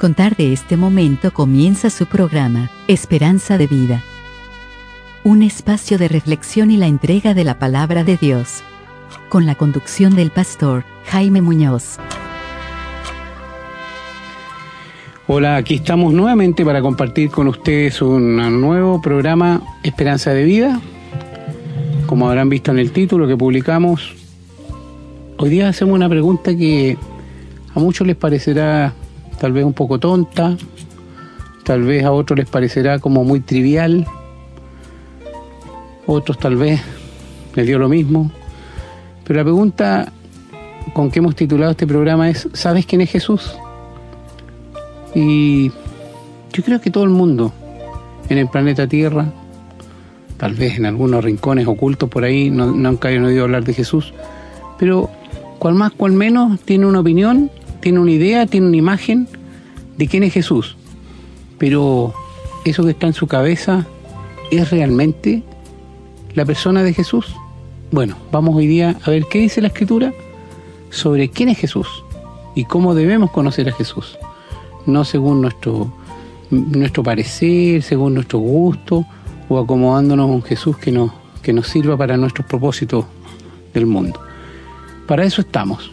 contar de este momento comienza su programa, Esperanza de Vida. Un espacio de reflexión y la entrega de la palabra de Dios. Con la conducción del pastor Jaime Muñoz. Hola, aquí estamos nuevamente para compartir con ustedes un nuevo programa Esperanza de Vida. Como habrán visto en el título que publicamos, hoy día hacemos una pregunta que a muchos les parecerá tal vez un poco tonta, tal vez a otros les parecerá como muy trivial, otros tal vez les dio lo mismo, pero la pregunta con que hemos titulado este programa es, ¿sabes quién es Jesús? Y yo creo que todo el mundo en el planeta Tierra, tal vez en algunos rincones ocultos por ahí, no, nunca han oído hablar de Jesús, pero cual más, cual menos, tiene una opinión tiene una idea, tiene una imagen de quién es Jesús, pero eso que está en su cabeza es realmente la persona de Jesús. Bueno, vamos hoy día a ver qué dice la escritura sobre quién es Jesús y cómo debemos conocer a Jesús, no según nuestro, nuestro parecer, según nuestro gusto o acomodándonos a un Jesús que nos, que nos sirva para nuestros propósitos del mundo. Para eso estamos,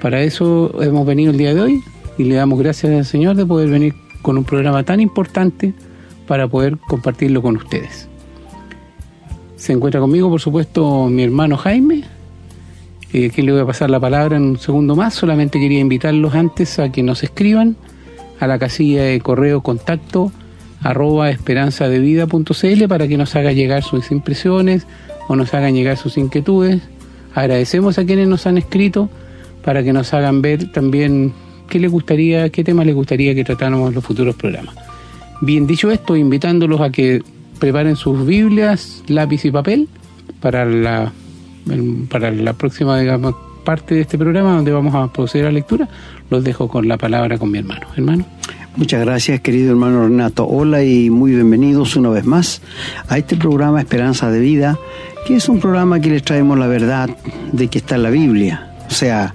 para eso hemos venido el día de hoy y le damos gracias al Señor de poder venir con un programa tan importante para poder compartirlo con ustedes. Se encuentra conmigo, por supuesto, mi hermano Jaime, eh, le voy a pasar la palabra en un segundo más. Solamente quería invitarlos antes a que nos escriban a la casilla de correo contacto arroba esperanzadevida.cl para que nos haga llegar sus impresiones o nos hagan llegar sus inquietudes. Agradecemos a quienes nos han escrito para que nos hagan ver también qué les gustaría, qué temas les gustaría que tratáramos en los futuros programas. Bien dicho esto, invitándolos a que preparen sus Biblias, lápiz y papel para la, para la próxima parte de este programa donde vamos a proceder a lectura. Los dejo con la palabra con mi hermano. Hermano. Muchas gracias, querido hermano Renato. Hola y muy bienvenidos una vez más a este programa Esperanza de Vida, que es un programa que les traemos la verdad de que está en la Biblia. O sea,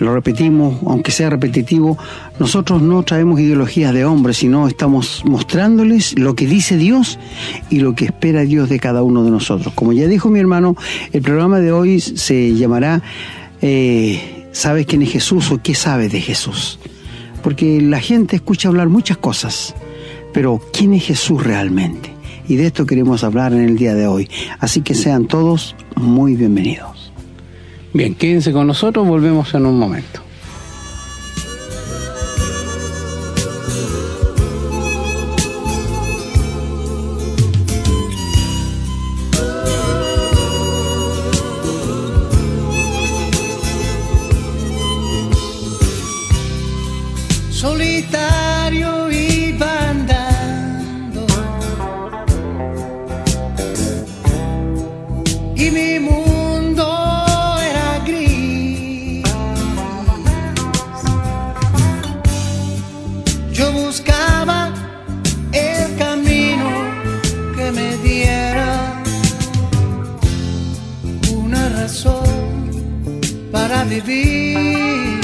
lo repetimos, aunque sea repetitivo, nosotros no traemos ideologías de hombres, sino estamos mostrándoles lo que dice Dios y lo que espera Dios de cada uno de nosotros. Como ya dijo mi hermano, el programa de hoy se llamará eh, ¿Sabes quién es Jesús o qué sabes de Jesús? Porque la gente escucha hablar muchas cosas, pero ¿quién es Jesús realmente? Y de esto queremos hablar en el día de hoy. Así que sean todos muy bienvenidos. Bien, quédense con nosotros, volvemos en un momento. para vivir.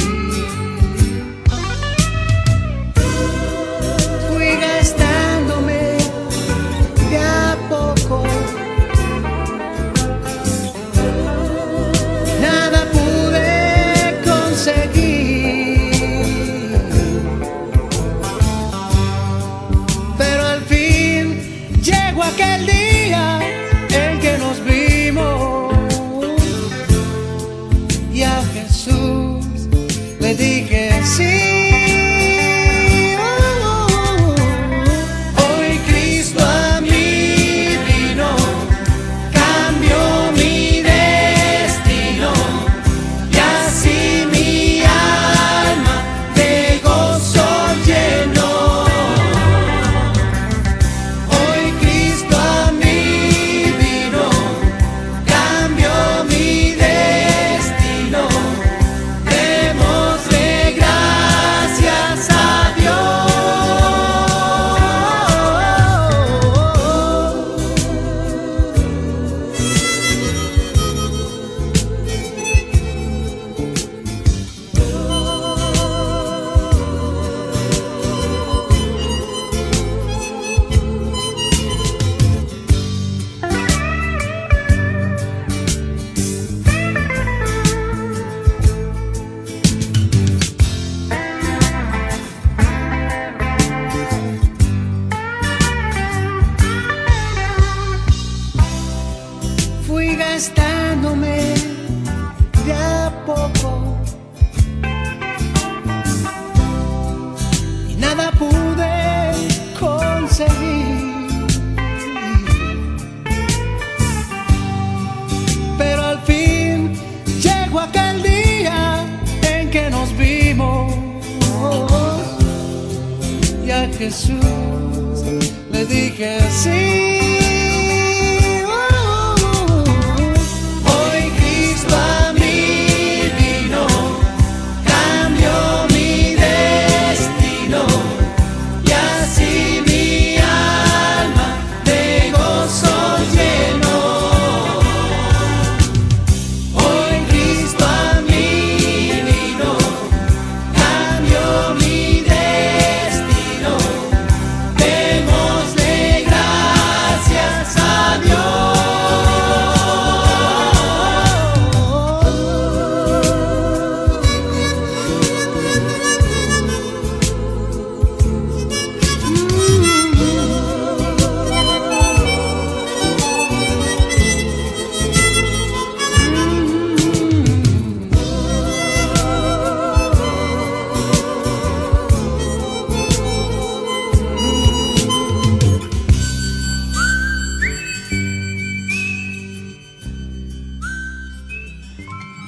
Jesús, le dije sí.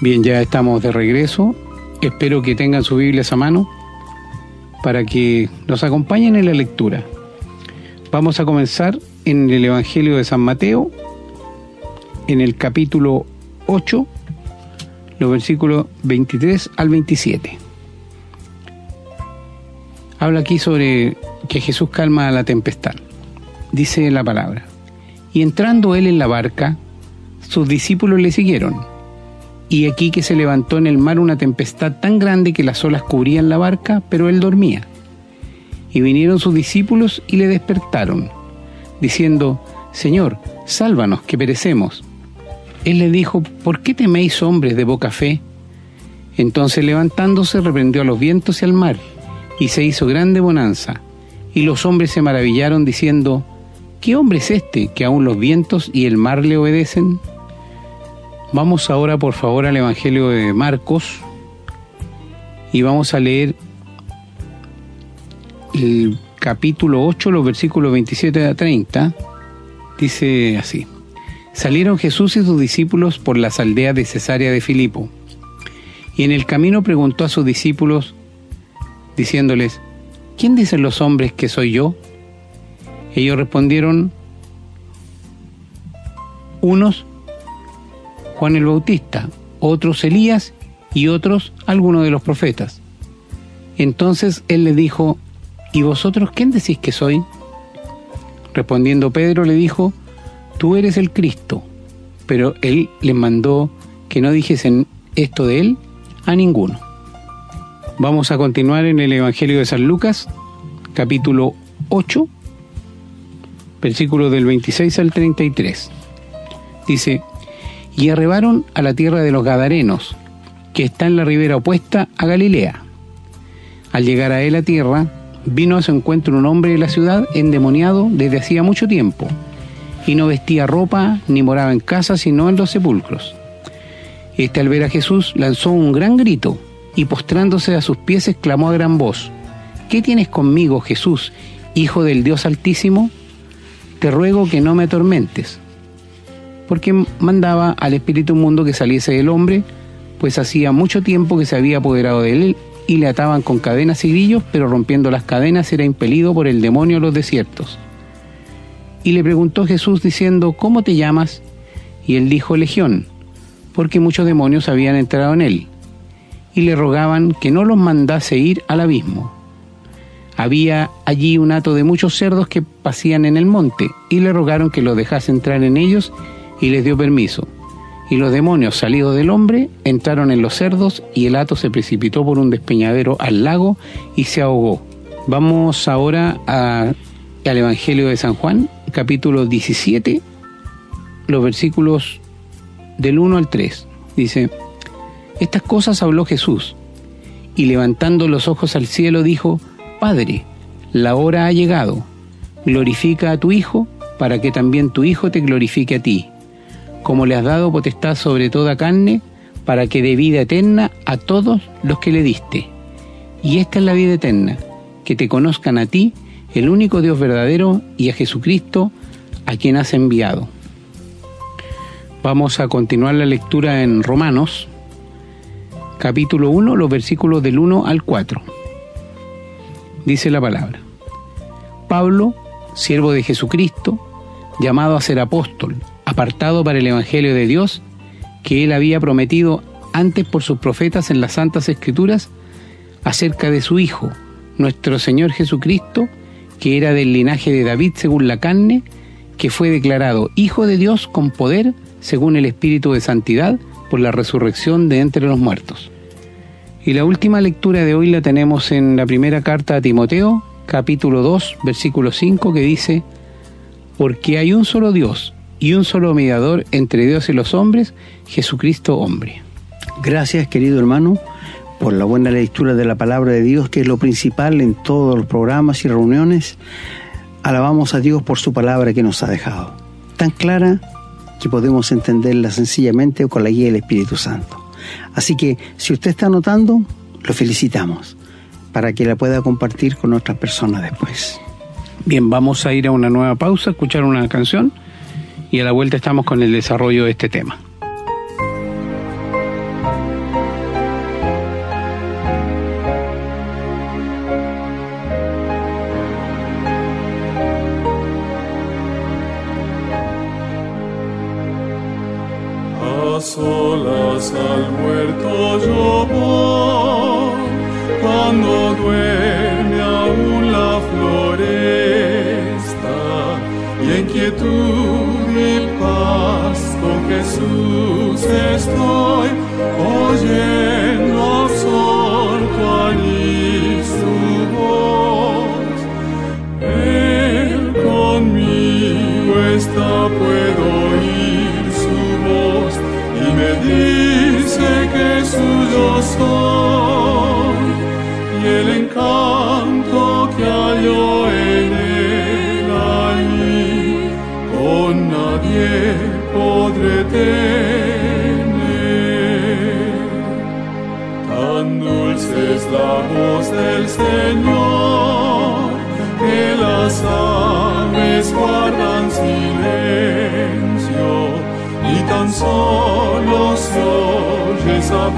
Bien, ya estamos de regreso. Espero que tengan su Biblia a mano para que nos acompañen en la lectura. Vamos a comenzar en el Evangelio de San Mateo, en el capítulo 8, los versículos 23 al 27. Habla aquí sobre que Jesús calma la tempestad. Dice la palabra. Y entrando él en la barca, sus discípulos le siguieron. Y aquí que se levantó en el mar una tempestad tan grande que las olas cubrían la barca, pero él dormía. Y vinieron sus discípulos y le despertaron, diciendo, Señor, sálvanos, que perecemos. Él le dijo, ¿por qué teméis hombres de poca fe? Entonces levantándose reprendió a los vientos y al mar, y se hizo grande bonanza. Y los hombres se maravillaron diciendo, ¿qué hombre es este que aun los vientos y el mar le obedecen? Vamos ahora por favor al Evangelio de Marcos y vamos a leer el capítulo 8, los versículos 27 a 30. Dice así. Salieron Jesús y sus discípulos por las aldeas de Cesarea de Filipo. Y en el camino preguntó a sus discípulos, diciéndoles, ¿quién dicen los hombres que soy yo? Ellos respondieron, unos Juan el Bautista, otros Elías y otros algunos de los profetas. Entonces él le dijo, ¿y vosotros quién decís que soy? Respondiendo Pedro le dijo, tú eres el Cristo. Pero él les mandó que no dijesen esto de él a ninguno. Vamos a continuar en el Evangelio de San Lucas, capítulo 8, versículos del 26 al 33. Dice, y arribaron a la tierra de los Gadarenos, que está en la ribera opuesta a Galilea. Al llegar a él a tierra, vino a su encuentro un hombre de la ciudad endemoniado desde hacía mucho tiempo, y no vestía ropa ni moraba en casa, sino en los sepulcros. Este al ver a Jesús lanzó un gran grito, y postrándose a sus pies exclamó a gran voz, ¿Qué tienes conmigo, Jesús, Hijo del Dios Altísimo? Te ruego que no me atormentes porque mandaba al espíritu mundo que saliese del hombre, pues hacía mucho tiempo que se había apoderado de él y le ataban con cadenas y grillos, pero rompiendo las cadenas era impelido por el demonio a los desiertos. Y le preguntó Jesús diciendo, ¿cómo te llamas? Y él dijo, Legión, porque muchos demonios habían entrado en él, y le rogaban que no los mandase ir al abismo. Había allí un hato de muchos cerdos que pasían en el monte, y le rogaron que los dejase entrar en ellos, y les dio permiso. Y los demonios salidos del hombre entraron en los cerdos y el hato se precipitó por un despeñadero al lago y se ahogó. Vamos ahora a, al Evangelio de San Juan, capítulo 17, los versículos del 1 al 3. Dice, estas cosas habló Jesús y levantando los ojos al cielo dijo, Padre, la hora ha llegado, glorifica a tu Hijo para que también tu Hijo te glorifique a ti como le has dado potestad sobre toda carne, para que dé vida eterna a todos los que le diste. Y esta es la vida eterna, que te conozcan a ti, el único Dios verdadero, y a Jesucristo, a quien has enviado. Vamos a continuar la lectura en Romanos, capítulo 1, los versículos del 1 al 4. Dice la palabra. Pablo, siervo de Jesucristo, llamado a ser apóstol, apartado para el Evangelio de Dios, que él había prometido antes por sus profetas en las Santas Escrituras, acerca de su Hijo, nuestro Señor Jesucristo, que era del linaje de David según la carne, que fue declarado Hijo de Dios con poder según el Espíritu de Santidad por la resurrección de entre los muertos. Y la última lectura de hoy la tenemos en la primera carta a Timoteo, capítulo 2, versículo 5, que dice, Porque hay un solo Dios y un solo mediador entre Dios y los hombres, Jesucristo hombre. Gracias, querido hermano, por la buena lectura de la palabra de Dios, que es lo principal en todos los programas y reuniones. Alabamos a Dios por su palabra que nos ha dejado. Tan clara que podemos entenderla sencillamente con la guía del Espíritu Santo. Así que si usted está anotando, lo felicitamos para que la pueda compartir con otras personas después. Bien, vamos a ir a una nueva pausa, escuchar una canción y a la vuelta estamos con el desarrollo de este tema. Solo se oye esa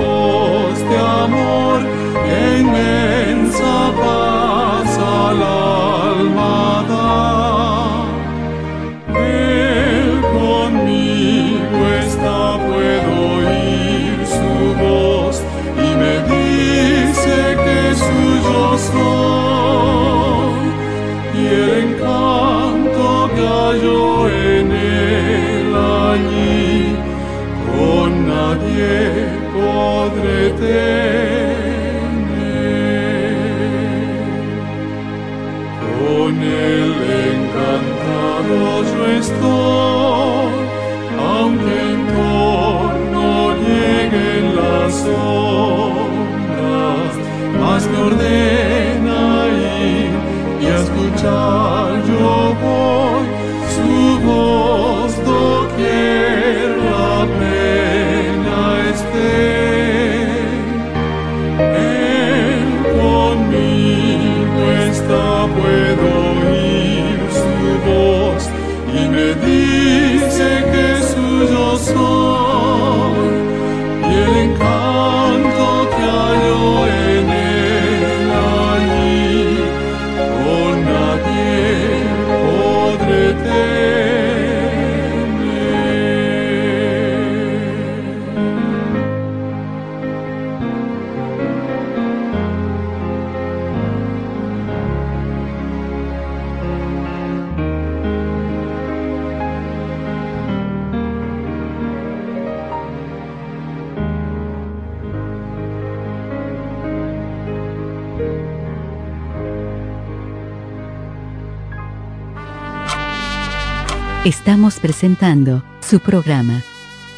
Estamos presentando su programa,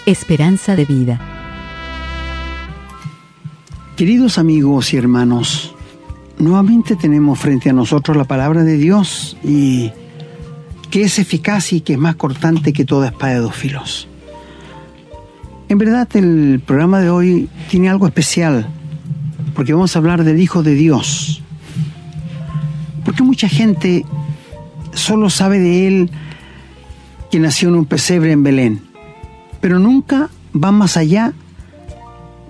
Esperanza de Vida. Queridos amigos y hermanos, nuevamente tenemos frente a nosotros la palabra de Dios y que es eficaz y que es más cortante que toda espada de dos filos. En verdad el programa de hoy tiene algo especial porque vamos a hablar del Hijo de Dios. Porque mucha gente solo sabe de Él que nació en un pesebre en Belén, pero nunca va más allá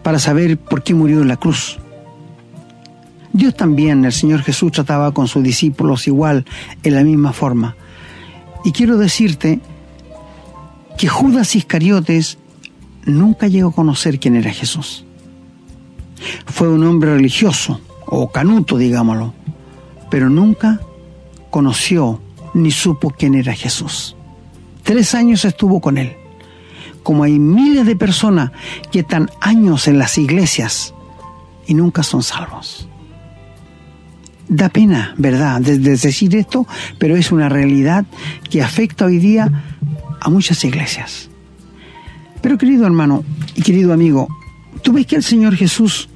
para saber por qué murió en la cruz. Dios también, el Señor Jesús trataba con sus discípulos igual, en la misma forma. Y quiero decirte que Judas Iscariotes nunca llegó a conocer quién era Jesús. Fue un hombre religioso, o canuto, digámoslo, pero nunca conoció ni supo quién era Jesús. Tres años estuvo con él. Como hay miles de personas que están años en las iglesias y nunca son salvos. Da pena, ¿verdad?, de, de decir esto, pero es una realidad que afecta hoy día a muchas iglesias. Pero querido hermano y querido amigo, tú ves que el Señor Jesús,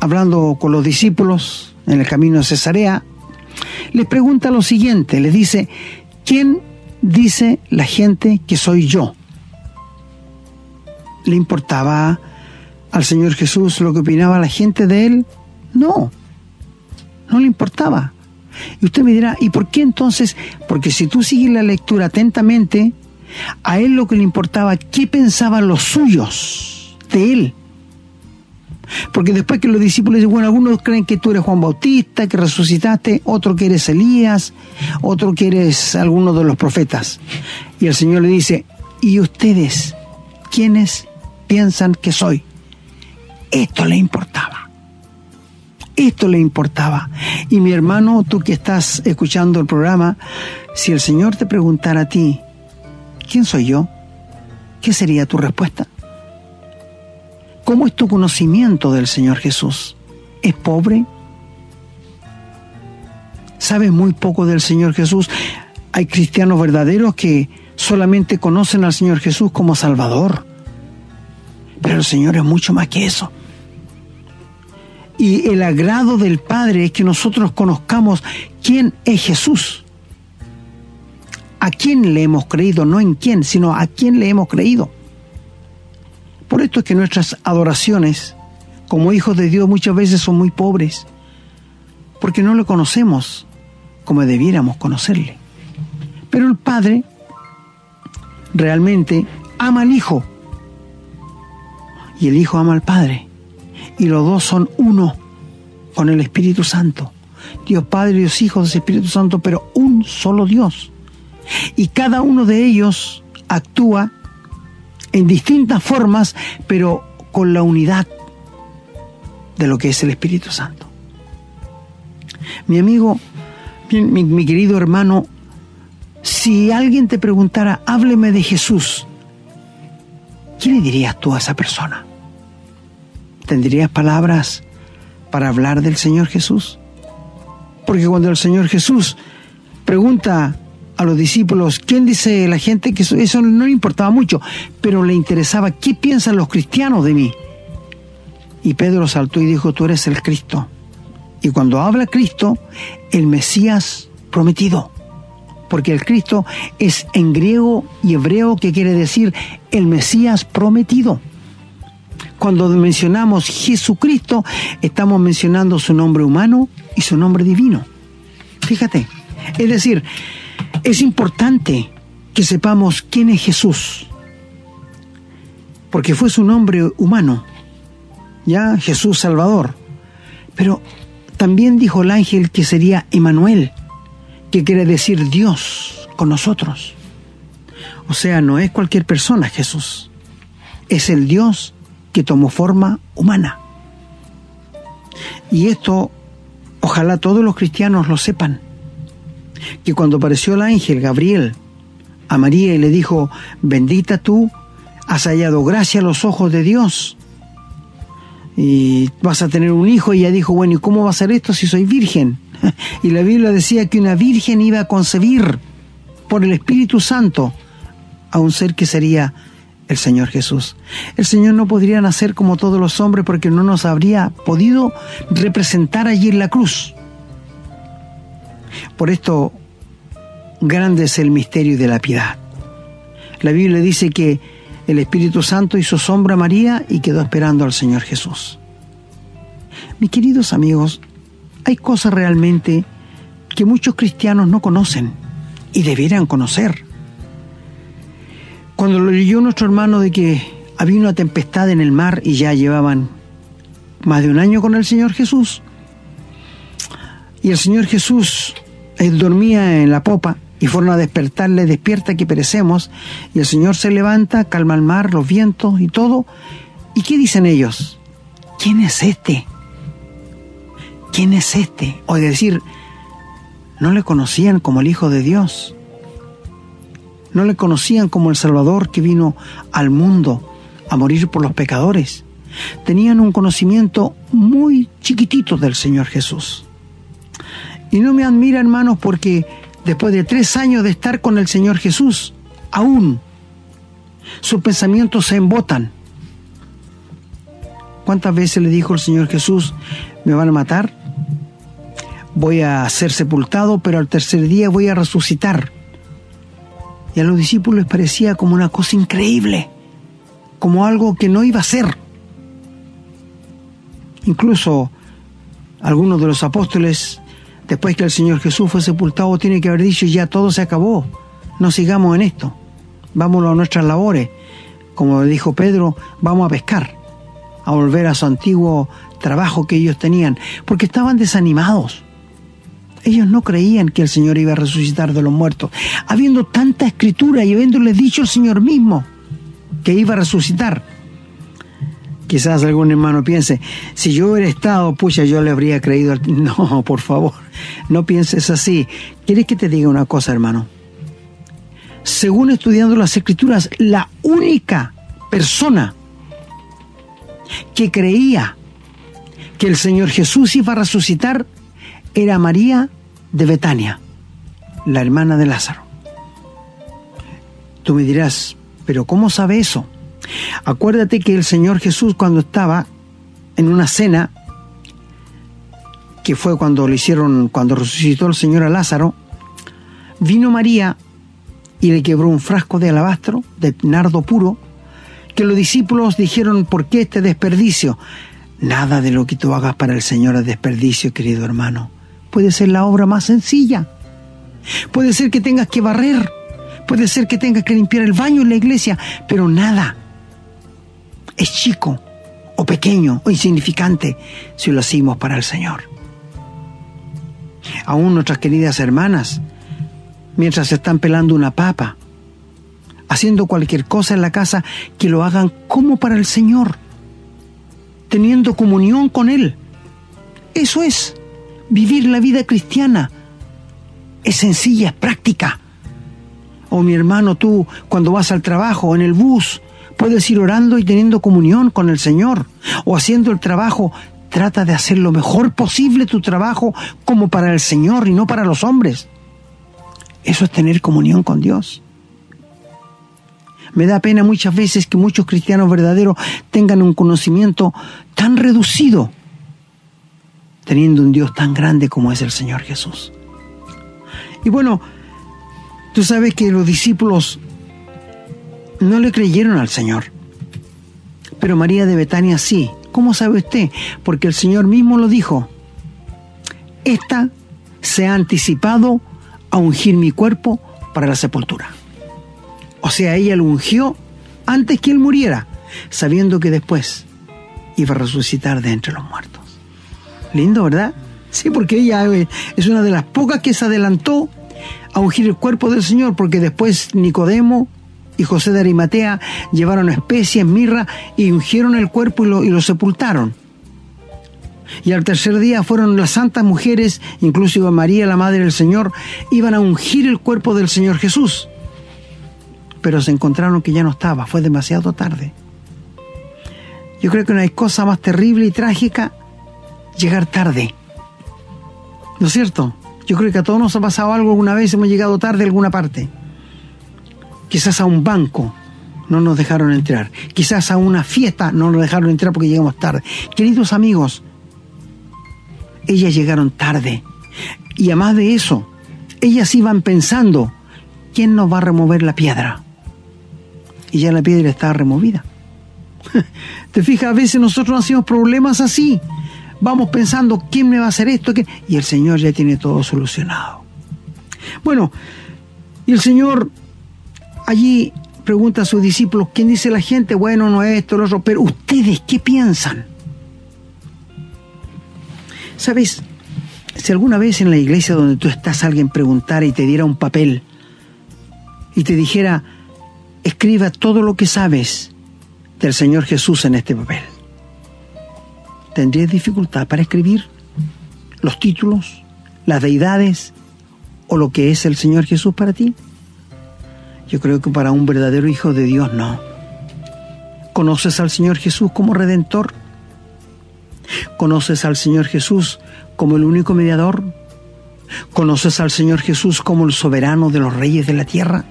hablando con los discípulos en el camino de Cesarea, les pregunta lo siguiente, les dice, ¿quién dice la gente que soy yo? ¿Le importaba al Señor Jesús lo que opinaba la gente de él? No, no le importaba. Y usted me dirá, ¿y por qué entonces? Porque si tú sigues la lectura atentamente, a él lo que le importaba, qué pensaban los suyos de él. Porque después que los discípulos dicen, bueno, algunos creen que tú eres Juan Bautista, que resucitaste, otro que eres Elías, otro que eres alguno de los profetas. Y el Señor le dice, ¿y ustedes quiénes piensan que soy? Esto le importaba. Esto le importaba. Y mi hermano, tú que estás escuchando el programa, si el Señor te preguntara a ti, ¿quién soy yo? ¿Qué sería tu respuesta? ¿Cómo es tu conocimiento del Señor Jesús? ¿Es pobre? ¿Sabes muy poco del Señor Jesús? Hay cristianos verdaderos que solamente conocen al Señor Jesús como Salvador. Pero el Señor es mucho más que eso. Y el agrado del Padre es que nosotros conozcamos quién es Jesús. A quién le hemos creído, no en quién, sino a quién le hemos creído. Por esto es que nuestras adoraciones como hijos de Dios muchas veces son muy pobres, porque no le conocemos como debiéramos conocerle. Pero el Padre realmente ama al Hijo y el Hijo ama al Padre y los dos son uno con el Espíritu Santo. Dios Padre Dios Hijo del Espíritu Santo, pero un solo Dios. Y cada uno de ellos actúa en distintas formas, pero con la unidad de lo que es el Espíritu Santo. Mi amigo, mi, querido hermano, si alguien te preguntara, hábleme de Jesús, ¿qué le dirías tú a esa persona? ¿Tendrías palabras para hablar del Señor Jesús? Porque cuando el Señor Jesús pregunta a los discípulos, ¿quién dice la gente que eso, no le importaba mucho, pero le interesaba qué piensan los cristianos de mí? Y Pedro saltó y dijo, tú eres el Cristo. Y cuando habla Cristo, el Mesías prometido. Porque el Cristo es en griego y hebreo que quiere decir el Mesías prometido. Cuando mencionamos Jesucristo, estamos mencionando su nombre humano y su nombre divino. Fíjate. Es decir, es importante que sepamos quién es Jesús. Porque fue su nombre humano. Ya, Jesús Salvador. Pero también dijo el ángel que sería Emanuel, que quiere decir Dios con nosotros. O sea, no es cualquier persona Jesús. Es el Dios que tomó forma humana. Y esto, ojalá todos los cristianos lo sepan, que cuando apareció el ángel Gabriel a María y le dijo, bendita tú, has hallado gracia a los ojos de Dios y vas a tener un hijo y ella dijo, bueno, ¿y cómo va a ser esto si soy virgen? Y la Biblia decía que una virgen iba a concebir por el Espíritu Santo a un ser que sería el Señor Jesús. El Señor no podría nacer como todos los hombres porque no nos habría podido representar allí en la cruz. Por esto, grande es el misterio de la piedad. La Biblia dice que el Espíritu Santo hizo sombra a María y quedó esperando al Señor Jesús. Mis queridos amigos, hay cosas realmente que muchos cristianos no conocen y debieran conocer. Cuando lo leyó nuestro hermano de que había una tempestad en el mar y ya llevaban más de un año con el Señor Jesús, Y el Señor Jesús, él dormía en la popa y fueron a despertarle, despierta que perecemos. Y el Señor se levanta, calma el mar, los vientos y todo. ¿Y qué dicen ellos? ¿Quién es este? ¿Quién es este? O es decir, no le conocían como el Hijo de Dios. No le conocían como el Salvador que vino al mundo a morir por los pecadores. Tenían un conocimiento muy chiquitito del Señor Jesús. Y no me admira, hermanos, porque después de tres años de estar con el Señor Jesús, aún sus pensamientos se embotan. ¿Cuántas veces le dijo el Señor Jesús, me van a matar? Voy a ser sepultado, pero al tercer día voy a resucitar. Y a los discípulos les parecía como una cosa increíble, como algo que no iba a ser. Incluso algunos de los apóstoles, después que el Señor Jesús fue sepultado, tiene que haber dicho, ya todo se acabó, no sigamos en esto, vámonos a nuestras labores. Como dijo Pedro, vamos a pescar, a volver a su antiguo trabajo que ellos tenían, porque estaban desanimados. Ellos no creían que el Señor iba a resucitar de los muertos, habiendo tanta escritura y habiéndoles dicho el Señor mismo que iba a resucitar. Quizás algún hermano piense, si yo hubiera estado, pucha, yo le habría creído. al-". No, por favor, no pienses así. ¿Quieres que te diga una cosa, hermano? Según estudiando las escrituras, la única persona que creía que el Señor Jesús iba a resucitar era María de Betania, la hermana de Lázaro. Tú me dirás, pero ¿cómo sabe eso? Acuérdate que el Señor Jesús cuando estaba en una cena, que fue cuando le hicieron, cuando resucitó el Señor a Lázaro, vino María y le quebró un frasco de alabastro, de nardo puro, que los discípulos dijeron, ¿por qué este desperdicio? Nada de lo que tú hagas para el Señor es desperdicio, querido hermano. Puede ser la obra más sencilla. Puede ser que tengas que barrer. Puede ser que tengas que limpiar el baño en la iglesia. Pero nada es chico o pequeño o insignificante si lo hacemos para el Señor. Aún nuestras queridas hermanas, mientras están pelando una papa, haciendo cualquier cosa en la casa, que lo hagan como para el Señor, teniendo comunión con Él. Eso es vivir la vida cristiana. Es sencilla, es práctica. O mi hermano, tú cuando vas al trabajo, en el bus, puedes ir orando y teniendo comunión con el Señor. O haciendo el trabajo, trata de hacer lo mejor posible tu trabajo como para el Señor y no para los hombres. Eso es tener comunión con Dios. Me da pena muchas veces que muchos cristianos verdaderos tengan un conocimiento tan reducido, teniendo un Dios tan grande como es el Señor Jesús. Y bueno, tú sabes que los discípulos no le creyeron al Señor, pero María de Betania sí. ¿Cómo sabe usted? Porque el Señor mismo lo dijo. Esta se ha anticipado a ungir mi cuerpo para la sepultura. O sea, ella lo ungió antes que él muriera, sabiendo que después iba a resucitar de entre los muertos. Lindo, ¿verdad? Sí, porque ella eh, es una de las pocas que se adelantó a ungir el cuerpo del Señor, porque después Nicodemo y José de Arimatea llevaron especies, mirra y ungieron el cuerpo y lo, y lo sepultaron. Y al tercer día fueron las santas mujeres, inclusive María, la Madre del Señor, iban a ungir el cuerpo del Señor Jesús. Pero se encontraron que ya no estaba, fue demasiado tarde. Yo creo que no hay cosa más terrible y trágica llegar tarde. ¿No es cierto? Yo creo que a todos nos ha pasado algo alguna vez, hemos llegado tarde a alguna parte. Quizás a un banco no nos dejaron entrar. Quizás a una fiesta no nos dejaron entrar porque llegamos tarde. Queridos amigos, ellas llegaron tarde. Y además de eso, ellas iban pensando, ¿quién nos va a remover la piedra? Y ya la piedra estaba removida. Te fijas, a veces nosotros nos hacemos problemas así. Vamos pensando, ¿quién me va a hacer esto? Y el Señor ya tiene todo solucionado. Bueno, y el Señor allí pregunta a sus discípulos, ¿quién dice la gente? Bueno, no es esto, lo otro, pero ustedes, ¿qué piensan? ¿Sabes? Si alguna vez en la iglesia donde tú estás alguien preguntara y te diera un papel y te dijera, escriba todo lo que sabes del Señor Jesús en este papel, ¿tendrías dificultad para escribir los títulos, las deidades o lo que es el Señor Jesús para ti? Yo creo que para un verdadero hijo de Dios no. ¿Conoces al Señor Jesús como redentor? ¿Conoces al Señor Jesús como el único mediador? ¿Conoces al Señor Jesús como el soberano de los reyes de la tierra?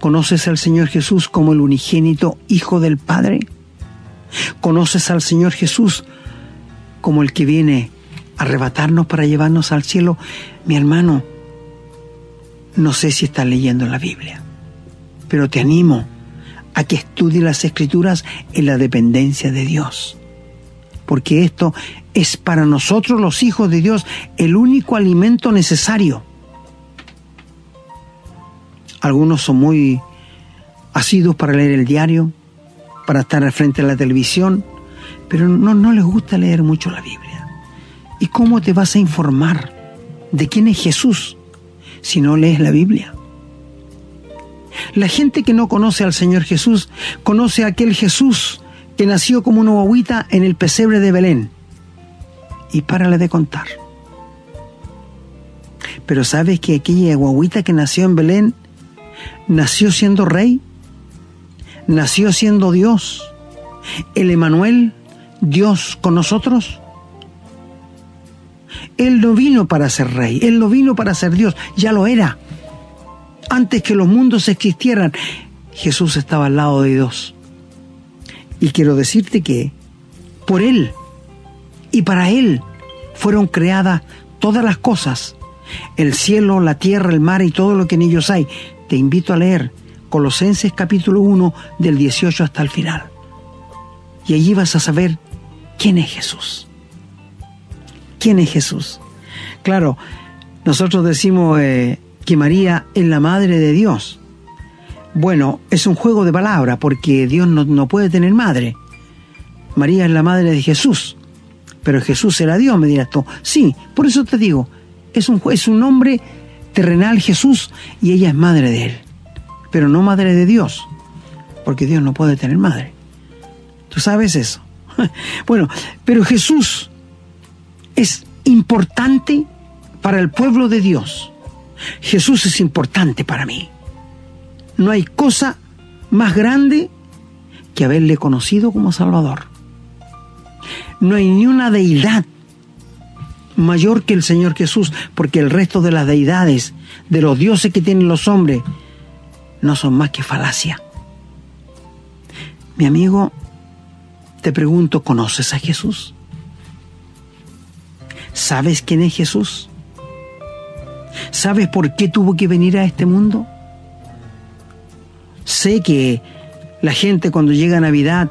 ¿Conoces al Señor Jesús como el unigénito Hijo del Padre? ¿Conoces al Señor Jesús como el que viene a arrebatarnos para llevarnos al cielo? Mi hermano, no sé si estás leyendo la Biblia, pero te animo a que estudie las escrituras en la dependencia de Dios porque esto es para nosotros los hijos de Dios el único alimento necesario. Algunos son muy asiduos para leer el diario, para estar al frente de la televisión, pero no, no les gusta leer mucho la Biblia. ¿Y cómo te vas a informar de quién es Jesús si no lees la Biblia? La gente que no conoce al Señor Jesús conoce a aquel Jesús que nació como una guaguita en el pesebre de Belén. Y párale de contar. Pero ¿sabes que aquella guaguita que nació en Belén nació siendo rey? Nació siendo Dios. El Emanuel, Dios con nosotros. Él no vino para ser rey, Él no vino para ser Dios, ya lo era. Antes que los mundos existieran, Jesús estaba al lado de Dios. Y quiero decirte que por Él y para Él fueron creadas todas las cosas, el cielo, la tierra, el mar y todo lo que en ellos hay. Te invito a leer Colosenses capítulo 1 del 18 hasta el final. Y allí vas a saber quién es Jesús. ¿Quién es Jesús? Claro, nosotros decimos eh, que María es la madre de Dios. Bueno, es un juego de palabras porque Dios no, no, puede tener madre. María es la madre de Jesús, pero Jesús era Dios, me dirás tú. Sí, por eso te digo, es un, es un hombre terrenal Jesús y ella es madre de él, pero no madre de Dios, porque Dios no puede tener madre. ¿Tú sabes eso? bueno, pero Jesús es importante para el pueblo de Dios. Jesús es importante para mí no hay cosa más grande que haberle conocido como Salvador. No hay ni una deidad mayor que el Señor Jesús, porque el resto de las deidades, de los dioses que tienen los hombres, no son más que falacia. Mi amigo, te pregunto, ¿conoces a Jesús? ¿Sabes quién es Jesús? ¿Sabes por qué tuvo que venir a este mundo? Sé que la gente cuando llega Navidad,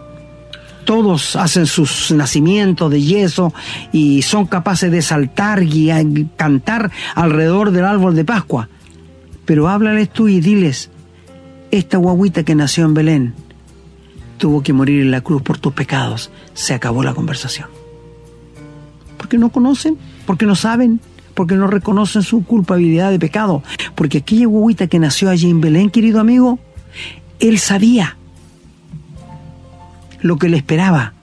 todos hacen sus nacimientos de yeso y son capaces de saltar y cantar alrededor del árbol de Pascua. Pero háblales tú y diles, esta guaguita que nació en Belén tuvo que morir en la cruz por tus pecados. Se acabó la conversación. ¿Por qué no conocen? ¿Por qué no saben? Porque no reconocen su culpabilidad de pecado. Porque aquella guaguita que nació allí en Belén, querido amigo, él sabía lo que le esperaba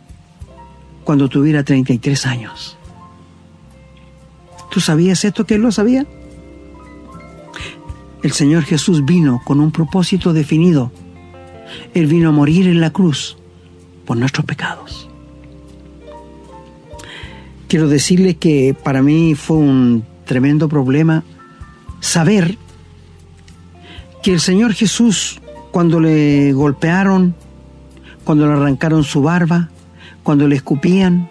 cuando tuviera 33 años. ¿Tú sabías esto que él lo sabía? El Señor Jesús vino con un propósito definido. Él vino a morir en la cruz por nuestros pecados. Quiero decirle que para mí fue un tremendo problema saber que el Señor Jesús cuando le golpearon, cuando le arrancaron su barba, cuando le escupían,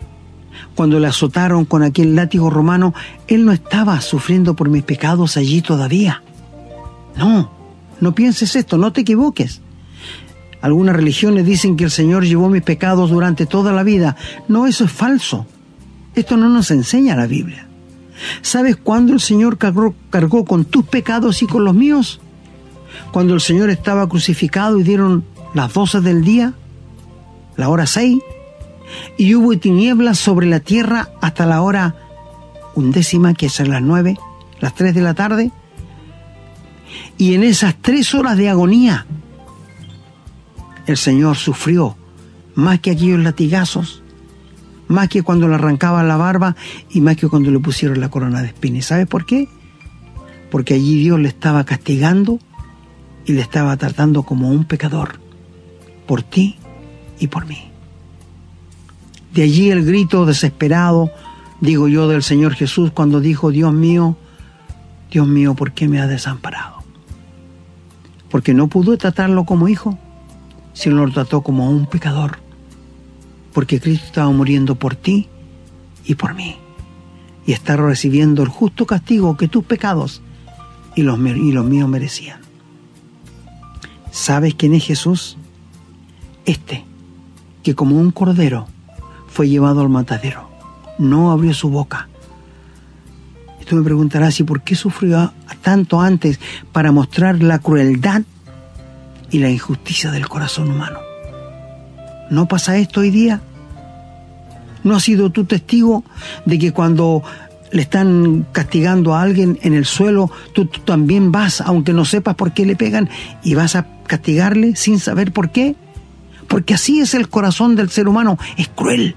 cuando le azotaron con aquel látigo romano, él no estaba sufriendo por mis pecados allí todavía. No, no pienses esto, no te equivoques. Algunas religiones dicen que el Señor llevó mis pecados durante toda la vida. No, eso es falso. Esto no nos enseña la Biblia. ¿Sabes cuándo el Señor cargó, con tus pecados y con los míos? cuando el Señor estaba crucificado y dieron las doce del día, la hora seis, y hubo tinieblas sobre la tierra hasta la hora undécima, que es las nueve, las tres de la tarde, y en esas tres horas de agonía, el Señor sufrió más que aquellos latigazos, más que cuando le arrancaban la barba y más que cuando le pusieron la corona de espinas. ¿Sabe por qué? Porque allí Dios le estaba castigando y le estaba tratando como un pecador, por ti y por mí. De allí el grito desesperado, digo yo, del Señor Jesús cuando dijo, Dios mío, Dios mío, ¿por qué me has desamparado? Porque no pudo tratarlo como hijo, sino lo trató como un pecador. Porque Cristo estaba muriendo por ti y por mí. Y está recibiendo el justo castigo que tus pecados y los, míos merecían. ¿Sabes quién es Jesús? Este, que como un cordero fue llevado al matadero, no abrió su boca. Y tú me preguntarás, ¿y por qué sufrió tanto antes para mostrar la crueldad y la injusticia del corazón humano? ¿No pasa esto hoy día? ¿No has sido tú testigo de que cuando le están castigando a alguien en el suelo, tú, tú, también vas, aunque no sepas por qué le pegan, y vas a castigarle sin saber por qué? Porque así es el corazón del ser humano, es cruel.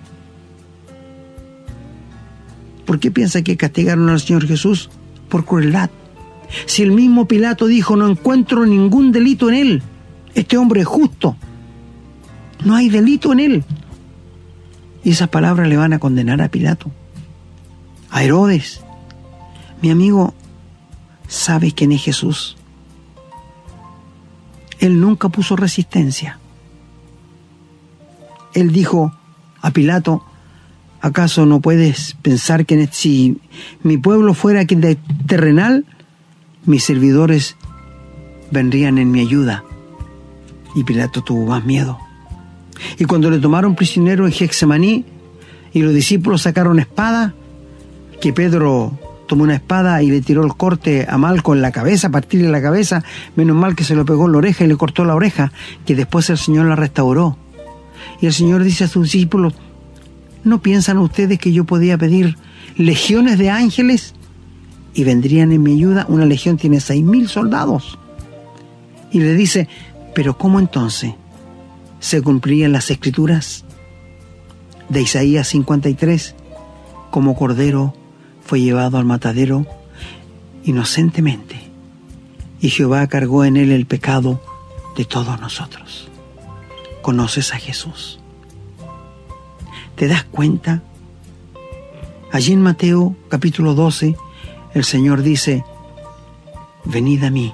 ¿Por qué piensa que castigaron al Señor Jesús? Por crueldad. Si el mismo Pilato dijo, no encuentro ningún delito en él, este hombre es justo, no hay delito en él. Y esas palabras le van a condenar a Pilato, a Herodes. Mi amigo, ¿sabe quién es Jesús? Él nunca puso resistencia. Él dijo a Pilato, ¿acaso no puedes pensar que si mi pueblo fuera de terrenal, mis servidores vendrían en mi ayuda? Y Pilato tuvo más miedo. Y cuando le tomaron prisionero en Gexemaní y los discípulos sacaron espada, que Pedro tomó una espada y le tiró el corte a Malco en la cabeza, a partirle la cabeza, menos mal que se lo pegó en la oreja y le cortó la oreja, que después el Señor la restauró. Y el Señor dice a sus discípulos, ¿no piensan ustedes que yo podía pedir legiones de ángeles y vendrían en mi ayuda? Una legión tiene seis mil soldados. Y le dice, pero ¿cómo entonces se cumplirían las escrituras de Isaías 53? Como cordero fue llevado al matadero inocentemente y Jehová cargó en él el pecado de todos nosotros. ¿Conoces a Jesús? ¿Te das cuenta? Allí en Mateo capítulo 12 el Señor dice, venid a mí,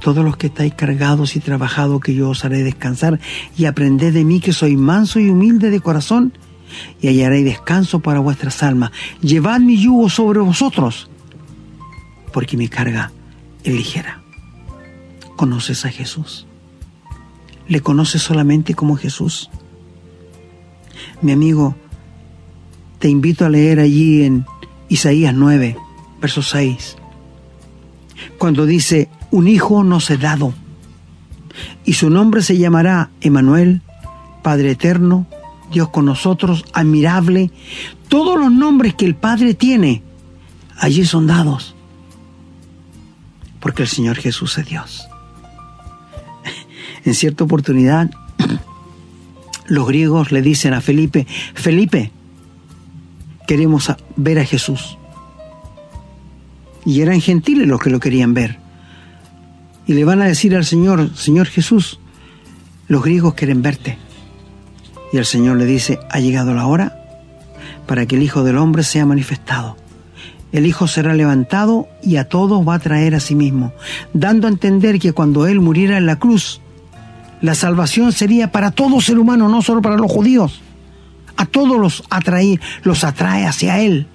todos los que estáis cargados y trabajados, que yo os haré descansar, y aprended de mí que soy manso y humilde de corazón, y hallaréis descanso para vuestras almas. Llevad mi yugo sobre vosotros, porque mi carga es ligera. ¿Conoces a Jesús? ¿Le conoces solamente como Jesús? Mi amigo, te invito a leer allí en Isaías 9, verso 6, cuando dice, un hijo nos he dado, y su nombre se llamará Emanuel, Padre Eterno, Dios con nosotros, admirable. Todos los nombres que el Padre tiene, allí son dados. Porque el Señor Jesús es Dios. En cierta oportunidad, los griegos le dicen a Felipe, Felipe, queremos ver a Jesús. Y eran gentiles los que lo querían ver. Y le van a decir al Señor, Señor Jesús, los griegos quieren verte. Y el Señor le dice, ha llegado la hora para que el Hijo del Hombre sea manifestado. El Hijo será levantado y a todos va a traer a sí mismo, dando a entender que cuando Él muriera en la cruz, la salvación sería para todo ser humano, no solo para los judíos. A todos los atrae, los atrae hacia Él.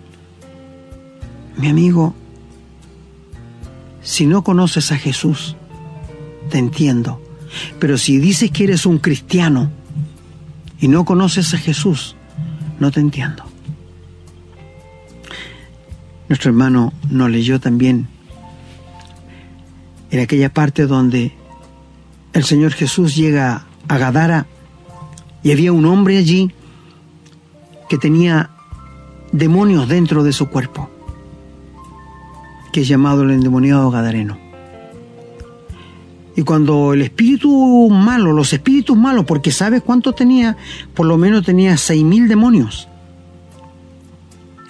Mi amigo, si no conoces a Jesús, te entiendo. Pero si dices que eres un cristiano, y no conoces a Jesús, no te entiendo. Nuestro hermano nos leyó también en aquella parte donde el Señor Jesús llega a Gadara y había un hombre allí que tenía demonios dentro de su cuerpo, que es llamado el endemoniado gadareno. Y cuando el espíritu malo, los espíritus malos, porque ¿sabes cuánto tenía? Por lo menos tenía seis mil demonios.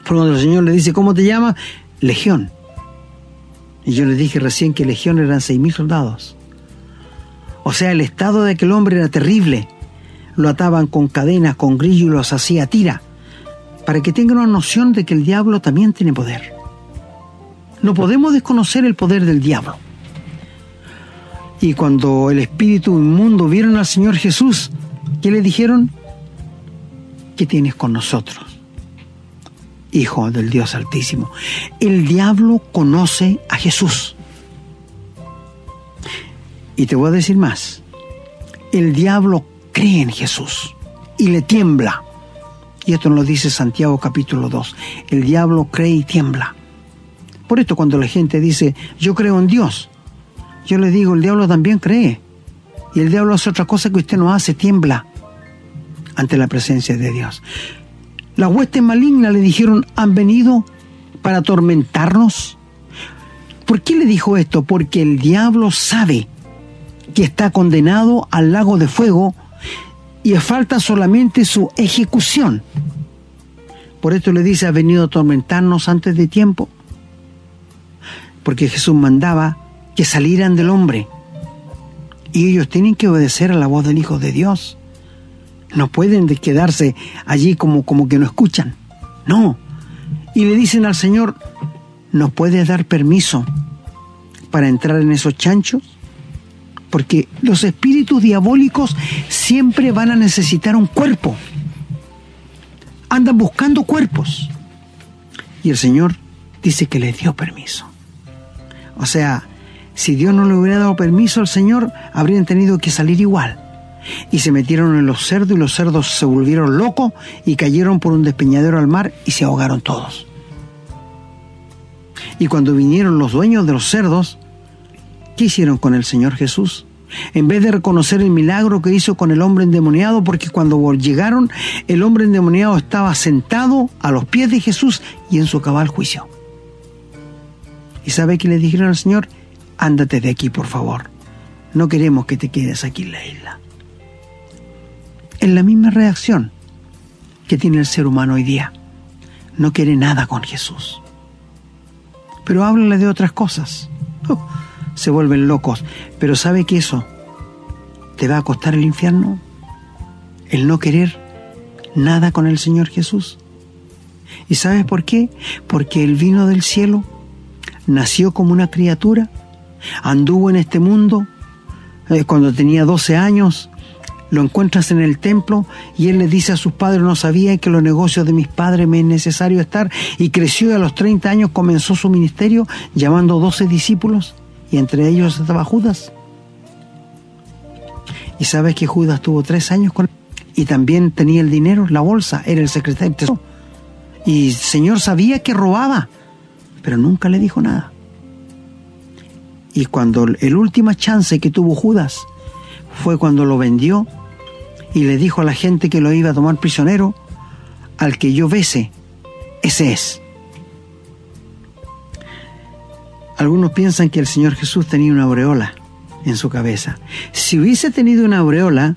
Por cuando el Señor le dice, ¿cómo te llamas? Legión. Y yo le dije recién que Legión eran seis mil soldados. O sea, el estado de aquel hombre era terrible. Lo ataban con cadenas, con grillos y los hacía tira. Para que tengan una noción de que el diablo también tiene poder. No podemos desconocer el poder del diablo. Y cuando el espíritu inmundo vieron al Señor Jesús, ¿qué le dijeron? ¿Qué tienes con nosotros? Hijo del Dios Altísimo. El diablo conoce a Jesús. Y te voy a decir más. El diablo cree en Jesús y le tiembla. Y esto nos lo dice Santiago capítulo 2. El diablo cree y tiembla. Por esto cuando la gente dice, yo creo en Dios, yo le digo, el diablo también cree. Y el diablo hace otra cosa que usted no hace, tiembla ante la presencia de Dios. Las huestes malignas le dijeron, han venido para atormentarnos. ¿Por qué le dijo esto? Porque el diablo sabe que está condenado al lago de fuego y falta solamente su ejecución. Por esto le dice, ha venido a atormentarnos antes de tiempo. Porque Jesús mandaba que salieran del hombre. Y ellos tienen que obedecer a la voz del Hijo de Dios. No pueden quedarse allí como, como que no escuchan. No. Y le dicen al Señor, ¿nos puedes dar permiso para entrar en esos chanchos? Porque los espíritus diabólicos siempre van a necesitar un cuerpo. Andan buscando cuerpos. Y el Señor dice que les dio permiso. O sea, si Dios no le hubiera dado permiso al Señor, habrían tenido que salir igual. Y se metieron en los cerdos y los cerdos se volvieron locos y cayeron por un despeñadero al mar y se ahogaron todos. Y cuando vinieron los dueños de los cerdos, ¿qué hicieron con el Señor Jesús? En vez de reconocer el milagro que hizo con el hombre endemoniado, porque cuando llegaron, el hombre endemoniado estaba sentado a los pies de Jesús y en su cabal juicio. ¿Y sabe qué le dijeron al Señor? Ándate de aquí, por favor. No queremos que te quedes aquí en la isla. Es la misma reacción que tiene el ser humano hoy día. No quiere nada con Jesús. Pero háblale de otras cosas. Oh, se vuelven locos. Pero ¿sabe que eso te va a costar el infierno? El no querer nada con el Señor Jesús. ¿Y sabes por qué? Porque Él vino del cielo, nació como una criatura, anduvo en este mundo eh, cuando tenía 12 años, lo encuentras en el templo y él le dice a sus padres, no sabía que los negocios de mis padres me es necesario estar, y creció y a los 30 años comenzó su ministerio llamando 12 discípulos y entre ellos estaba Judas. Y sabes que Judas tuvo tres años con y también tenía el dinero, la bolsa, era el secretario. Y el Señor sabía que robaba, pero nunca le dijo nada. Y cuando el última chance que tuvo Judas fue cuando lo vendió y le dijo a la gente que lo iba a tomar prisionero, al que yo bese, ese es. Algunos piensan que el Señor Jesús tenía una aureola en su cabeza. Si hubiese tenido una aureola,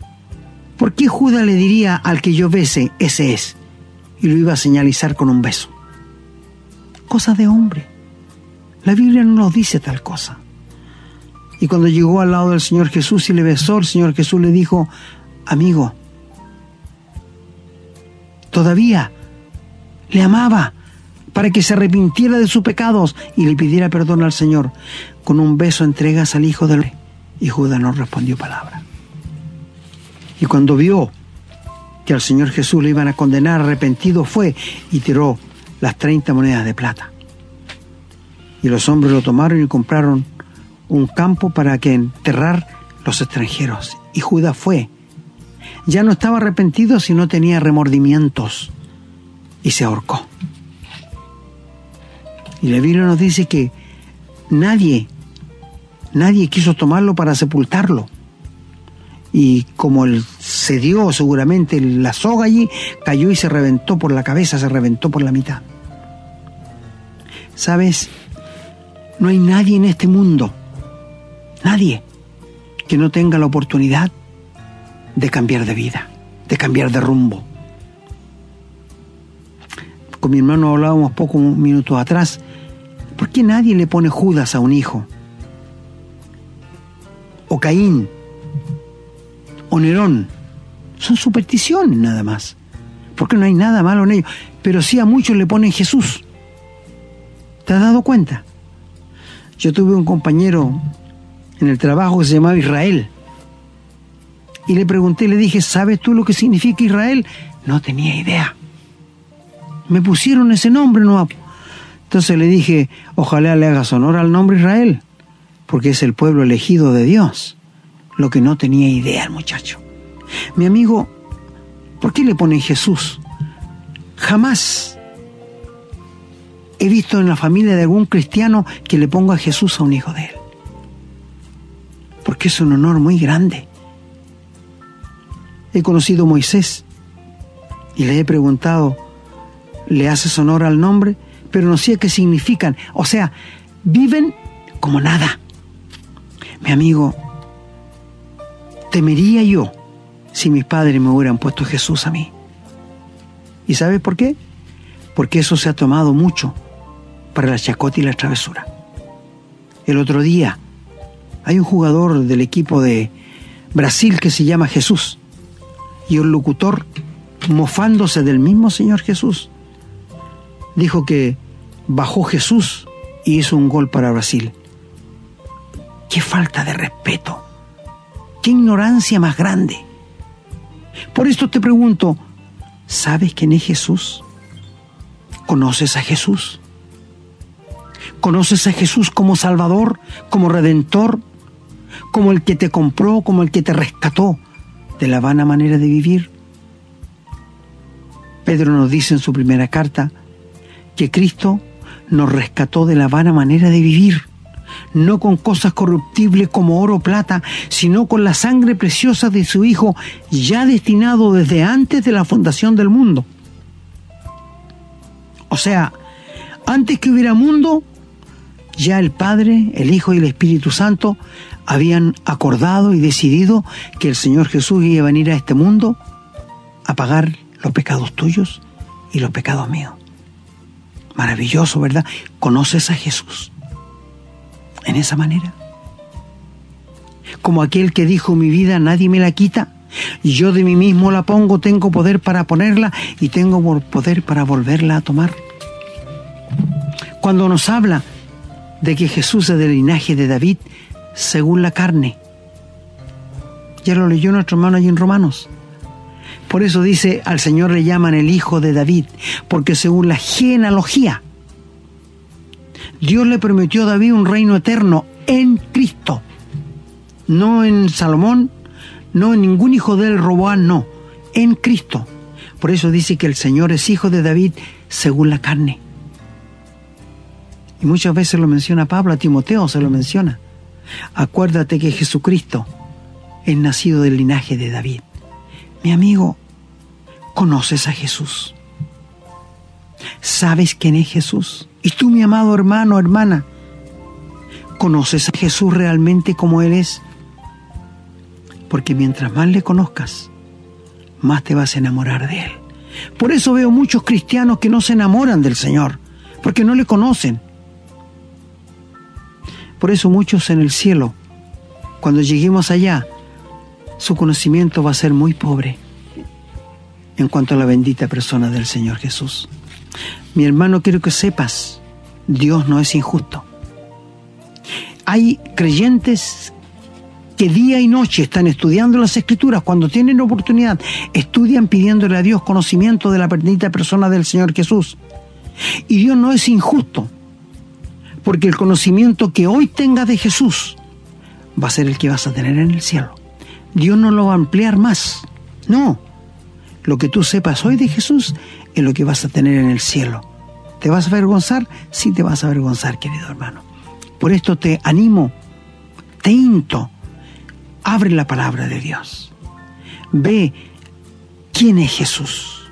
¿por qué Judas le diría al que yo bese, ese es? Y lo iba a señalizar con un beso. Cosa de hombre. La Biblia no nos dice tal cosa. Y cuando llegó al lado del Señor Jesús y le besó, el Señor Jesús le dijo, amigo, todavía le amaba para que se arrepintiera de sus pecados y le pidiera perdón al Señor. Con un beso entregas al Hijo del Rey. Y Judas no respondió palabra. Y cuando vio que al Señor Jesús le iban a condenar, arrepentido fue y tiró las 30 monedas de plata. Y los hombres lo tomaron y compraron un campo para que enterrar los extranjeros. Y Judas fue. Ya no estaba arrepentido, sino tenía remordimientos. Y se ahorcó. Y la Biblia nos dice que nadie, nadie quiso tomarlo para sepultarlo. y como él se dio seguramente la soga allí, cayó y se reventó por la cabeza, se reventó por la mitad. ¿Sabes? No hay nadie en este mundo, nadie, que no tenga la oportunidad de cambiar de vida, de cambiar de rumbo. Con mi hermano hablábamos pocos minutos atrás. ¿Por qué nadie le pone Judas a un hijo? O Caín. O Nerón. Son supersticiones nada más. Porque no hay nada malo en ellos. Pero sí a muchos le ponen Jesús. ¿Te has dado cuenta? Yo tuve un compañero en el trabajo se llamaba Israel. Y le pregunté, le dije, ¿sabes tú lo que significa Israel? No tenía idea. Me pusieron ese nombre, no. Entonces le dije, ojalá le hagas honor al nombre Israel, porque es el pueblo elegido de Dios. Lo que no tenía idea el muchacho. Mi amigo, ¿por qué le ponen Jesús? Jamás he visto en la familia de algún cristiano que le ponga Jesús a un hijo de él. Porque es un honor muy grande. He conocido a Moisés y le he preguntado, le haces honor al nombre, pero no sé qué significan. O sea, viven como nada. Mi amigo, temería yo si mis padres me hubieran puesto Jesús a mí. ¿Y sabes por qué? Porque eso se ha tomado mucho para la chacota y la travesura. El otro día hay un jugador del equipo de Brasil que se llama Jesús y un locutor mofándose del mismo Señor Jesús dijo que bajó Jesús y hizo un gol para Brasil. Qué falta de respeto, qué ignorancia más grande. Por esto te pregunto, ¿sabes quién es Jesús? ¿Conoces a Jesús? ¿Conoces a Jesús como Salvador, como Redentor, como el que te compró, como el que te rescató de la vana manera de vivir? Pedro nos dice en su primera carta, que Cristo nos rescató de la vana manera de vivir, no con cosas corruptibles como oro o plata, sino con la sangre preciosa de su Hijo, ya destinado desde antes de la fundación del mundo. O sea, antes que hubiera mundo, ya el Padre, el Hijo y el Espíritu Santo habían acordado y decidido que el Señor Jesús iba a venir a este mundo a pagar los pecados tuyos y los pecados míos. Maravilloso, ¿verdad? Conoces a Jesús en esa manera. Como aquel que dijo, mi vida nadie me la quita, yo de mí mismo la pongo, tengo poder para ponerla y tengo poder para volverla a tomar. Cuando nos habla de que Jesús es del linaje de David, según la carne, ya lo leyó nuestro hermano allí en Romanos. Por eso dice, al Señor le llaman el Hijo de David, porque según la genealogía, Dios le prometió a David un reino eterno en Cristo, no en Salomón, no en ningún hijo de él, Roboán, no, en Cristo. Por eso dice que el Señor es hijo de David según la carne. Y muchas veces lo menciona Pablo, a Timoteo se lo menciona. Acuérdate que Jesucristo es nacido del linaje de David. Mi amigo, conoces a Jesús. ¿Sabes quién es Jesús? Y tú, mi amado hermano, hermana, ¿conoces a Jesús realmente como Él es? Porque mientras más le conozcas, más te vas a enamorar de Él. Por eso veo muchos cristianos que no se enamoran del Señor, porque no le conocen. Por eso muchos en el cielo, cuando lleguemos allá, su conocimiento va a ser muy pobre en cuanto a la bendita persona del Señor Jesús. Mi hermano, quiero que sepas, Dios no es injusto. Hay creyentes que día y noche están estudiando las escrituras, cuando tienen oportunidad, estudian pidiéndole a Dios conocimiento de la bendita persona del Señor Jesús. Y Dios no es injusto, porque el conocimiento que hoy tengas de Jesús va a ser el que vas a tener en el cielo. Dios no lo va a ampliar más. No, lo que tú sepas hoy de Jesús es lo que vas a tener en el cielo. ¿Te vas a avergonzar? Sí te vas a avergonzar, querido hermano. Por esto te animo, te into, Abre la palabra de Dios. Ve quién es Jesús.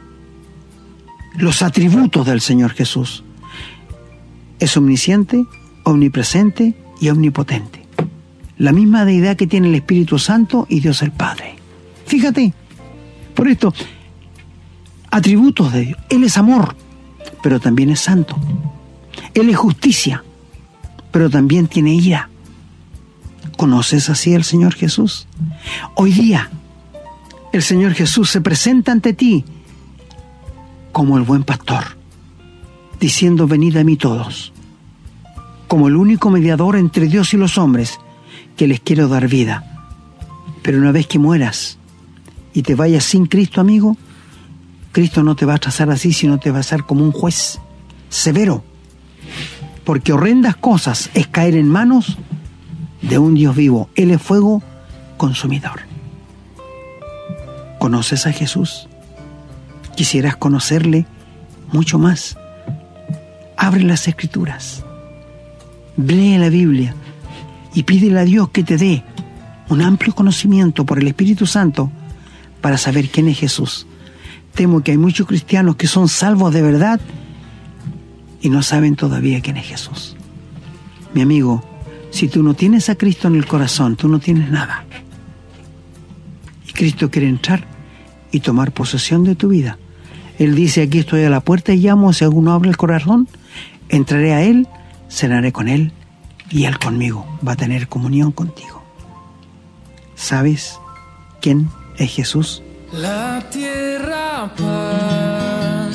Los atributos del Señor Jesús. Es omnisciente, omnipresente y omnipotente. La misma deidad que tiene el Espíritu Santo y Dios el Padre. Fíjate, por esto, atributos de Dios. Él es amor, pero también es santo. Él es justicia, pero también tiene ira. ¿Conoces así al Señor Jesús? Hoy día, el Señor Jesús se presenta ante ti como el buen pastor, diciendo, venid a mí todos, como el único mediador entre Dios y los hombres, que les quiero dar vida. Pero una vez que mueras y te vayas sin Cristo, amigo, Cristo no te va a trazar así, sino te va a hacer como un juez severo. Porque horrendas cosas es caer en manos de un Dios vivo. Él es fuego consumidor. ¿Conoces a Jesús? ¿Quisieras conocerle mucho más? Abre las escrituras, lee la Biblia y pídele a Dios que te dé un amplio conocimiento por el Espíritu Santo para saber quién es Jesús. Temo que hay muchos cristianos que son salvos de verdad y no saben todavía quién es Jesús. Mi amigo, si tú no tienes a Cristo en el corazón, tú no tienes nada. Y Cristo quiere entrar y tomar posesión de tu vida. Él dice, aquí estoy a la puerta y llamo, si alguno abre el corazón, entraré a Él, cenaré con Él y Él conmigo. Va a tener comunión contigo. ¿Sabes quién es Jesús? La tierra pasará,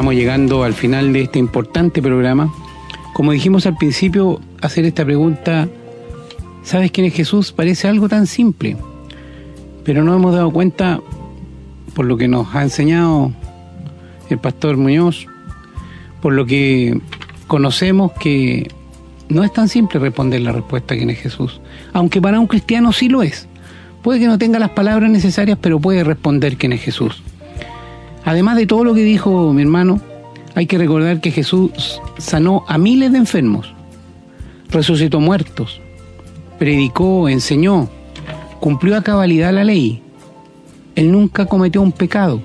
estamos llegando al final de este importante programa. Como dijimos al principio, hacer esta pregunta, ¿sabes quién es Jesús? Parece algo tan simple, pero no hemos dado cuenta, por lo que nos ha enseñado el pastor Muñoz, por lo que conocemos que no es tan simple responder la respuesta quién es Jesús, aunque para un cristiano sí lo es. Puede que no tenga las palabras necesarias, pero puede responder quién es Jesús. Además de todo lo que dijo mi hermano, hay que recordar que Jesús sanó a miles de enfermos, resucitó muertos, predicó, enseñó, cumplió a cabalidad la ley. Él nunca cometió un pecado.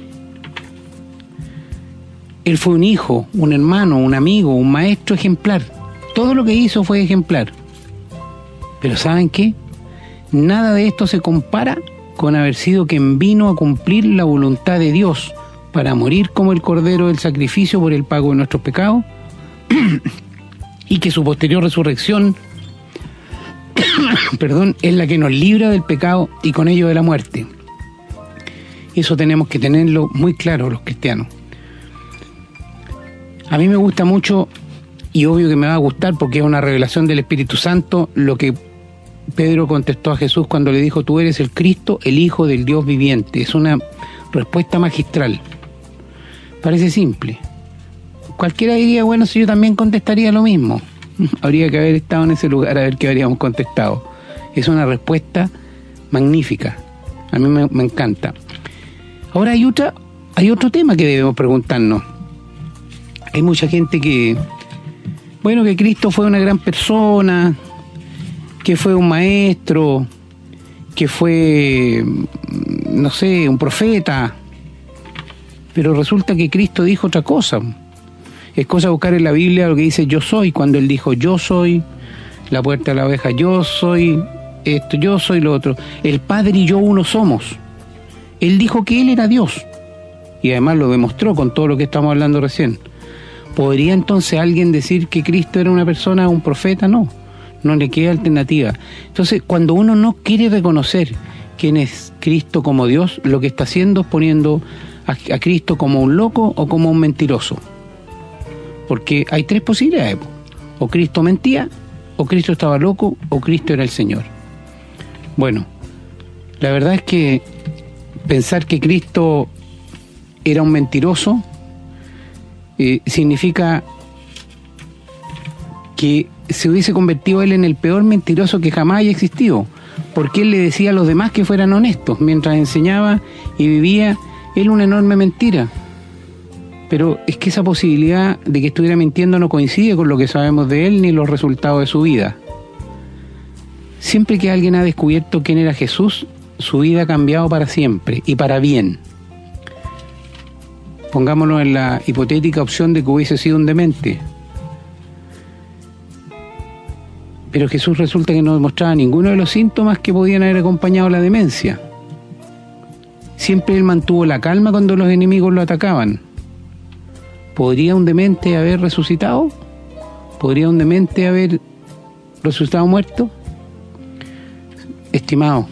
Él fue un hijo, un hermano, un amigo, un maestro ejemplar. Todo lo que hizo fue ejemplar. Pero ¿saben qué? Nada de esto se compara con haber sido quien vino a cumplir la voluntad de Dios para morir como el cordero del sacrificio por el pago de nuestros pecados y que su posterior resurrección perdón, es la que nos libra del pecado y con ello de la muerte. Eso tenemos que tenerlo muy claro los cristianos. A mí me gusta mucho, y obvio que me va a gustar porque es una revelación del Espíritu Santo, lo que Pedro contestó a Jesús cuando le dijo, tú eres el Cristo, el Hijo del Dios viviente. Es una respuesta magistral. Parece simple. Cualquiera diría, bueno, si yo también contestaría lo mismo. Habría que haber estado en ese lugar a ver qué habríamos contestado. Es una respuesta magnífica. A mí me, me encanta. Ahora hay otra, hay otro tema que debemos preguntarnos. Hay mucha gente que, bueno, que Cristo fue una gran persona, que fue un maestro, que fue, no sé, un profeta, pero resulta que Cristo dijo otra cosa. Es cosa buscar en la Biblia lo que dice yo soy, cuando Él dijo yo soy, la puerta de la oveja, yo soy esto, yo soy lo otro. El Padre y yo uno somos. Él dijo que Él era Dios. Y además lo demostró con todo lo que estamos hablando recién. ¿Podría entonces alguien decir que Cristo era una persona, un profeta? No, no le queda alternativa. Entonces, cuando uno no quiere reconocer quién es Cristo como Dios, lo que está haciendo es poniendo a, Cristo como un loco o como un mentiroso. Porque hay tres posibilidades. O Cristo mentía, o Cristo estaba loco, o Cristo era el Señor. Bueno, la verdad es que pensar que Cristo era un mentiroso eh, significa que se hubiese convertido él en el peor mentiroso que jamás haya existido, porque él le decía a los demás que fueran honestos, mientras enseñaba y vivía él una enorme mentira. Pero es que esa posibilidad de que estuviera mintiendo no coincide con lo que sabemos de él ni los resultados de su vida. Siempre que alguien ha descubierto quién era Jesús, su vida ha cambiado para siempre y para bien. Pongámonos en la hipotética opción de que hubiese sido un demente. Pero Jesús resulta que no demostraba ninguno de los síntomas que podían haber acompañado la demencia. Siempre él mantuvo la calma cuando los enemigos lo atacaban. ¿Podría un demente haber resucitado? ¿Podría un demente haber resucitado muerto? Estimados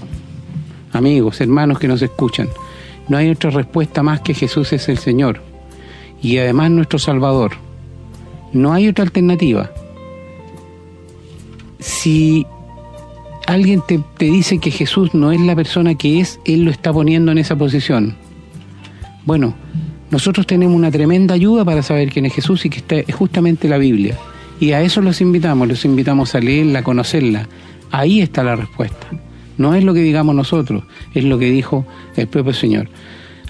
amigos, hermanos que nos escuchan, no hay otra respuesta más que Jesús es el Señor y además nuestro Salvador. No hay otra alternativa. Si alguien te, te, dice que Jesús no es la persona que es, Él lo está poniendo en esa posición. Bueno, nosotros tenemos una tremenda ayuda para saber quién es Jesús y que está es justamente la Biblia. Y a eso los invitamos, los invitamos a leerla, a conocerla, Ahí está la respuesta. No es lo que digamos nosotros, es lo que dijo el propio Señor.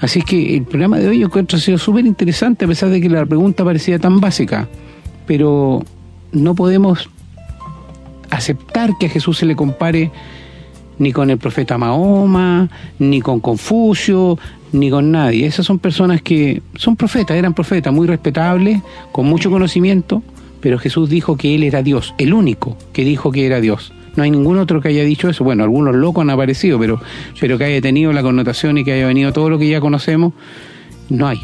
Así que el programa de hoy yo encuentro ha sido súper interesante a pesar de que la pregunta parecía tan básica, pero no podemos aceptar que a Jesús se le compare ni con el profeta Mahoma, ni con Confucio, ni con nadie. Esas son personas que son profetas, eran profetas muy respetables, con mucho conocimiento, pero Jesús dijo que Él era Dios, el único que dijo que era Dios. No hay ningún otro que haya dicho eso. Bueno, algunos locos han aparecido, pero, pero que haya tenido la connotación y que haya venido todo lo que ya conocemos, no hay.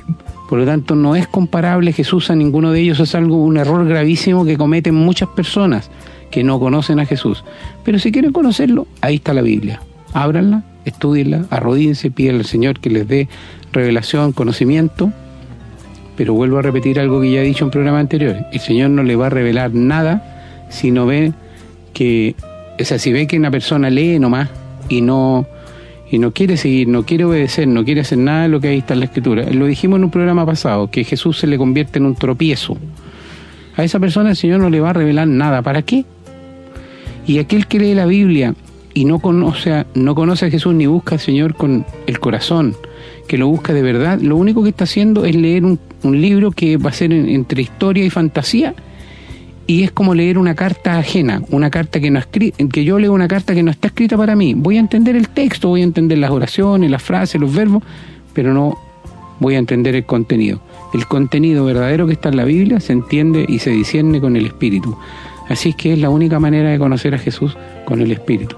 Por lo tanto, no es comparable Jesús a ninguno de ellos. Es algo, un error gravísimo que cometen muchas personas que no conocen a Jesús. Pero si quieren conocerlo, ahí está la Biblia. Ábranla, estudienla, arrodínse, pídanle al Señor que les dé revelación, conocimiento. Pero vuelvo a repetir algo que ya he dicho en programas anteriores. El Señor no le va a revelar nada si no ve que, o sea, si ve que una persona lee nomás y no, y no quiere seguir, no quiere obedecer, no quiere hacer nada de lo que ahí está en la Escritura. Lo dijimos en un programa pasado, que Jesús se le convierte en un tropiezo. A esa persona el Señor no le va a revelar nada. ¿Para qué? Y aquel que lee la Biblia y no conoce, no conoce a Jesús ni busca al Señor con el corazón, que lo busca de verdad, lo único que está haciendo es leer un, libro que va a ser en, entre historia y fantasía y es como leer una carta ajena, una carta que no que yo leo una carta que no está escrita para mí. Voy a entender el texto, voy a entender las oraciones, las frases, los verbos, pero no voy a entender el contenido. El contenido verdadero que está en la Biblia se entiende y se discierne con el Espíritu. Así que es la única manera de conocer a Jesús con el Espíritu.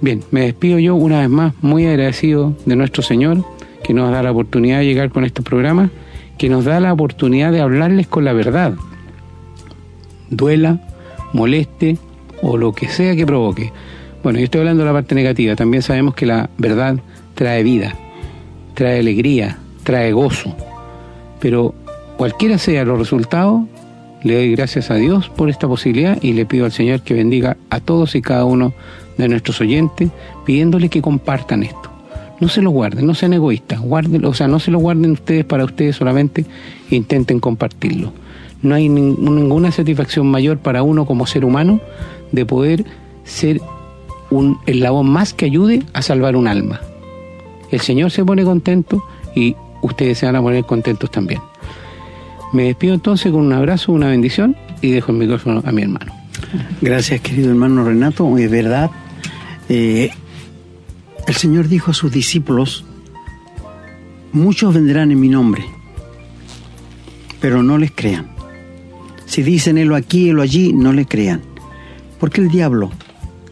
Bien, me despido yo una vez más, muy agradecido de nuestro Señor, que nos da la oportunidad de llegar con estos programas, que nos da la oportunidad de hablarles con la verdad. Duela, moleste o lo que sea que provoque. Bueno, yo estoy hablando de la parte negativa, también sabemos que la verdad trae vida, trae alegría, trae gozo, pero cualquiera sea los resultados, le doy gracias a Dios por esta posibilidad y le pido al Señor que bendiga a todos y cada uno de nuestros oyentes, pidiéndole que compartan esto. No se lo guarden, no sean egoístas, guarden, o sea, no se lo guarden ustedes para ustedes solamente, intenten compartirlo. No hay ninguna satisfacción mayor para uno como ser humano de poder ser un eslabón más que ayude a salvar un alma. El Señor se pone contento y ustedes se van a poner contentos también. Me despido entonces con un abrazo, una bendición y dejo el micrófono a mi hermano. Gracias, querido hermano Renato. Es verdad, eh, el Señor dijo a sus discípulos, muchos vendrán en mi nombre, pero no les crean. Si dicen helo aquí, helo allí, no le crean. Porque el diablo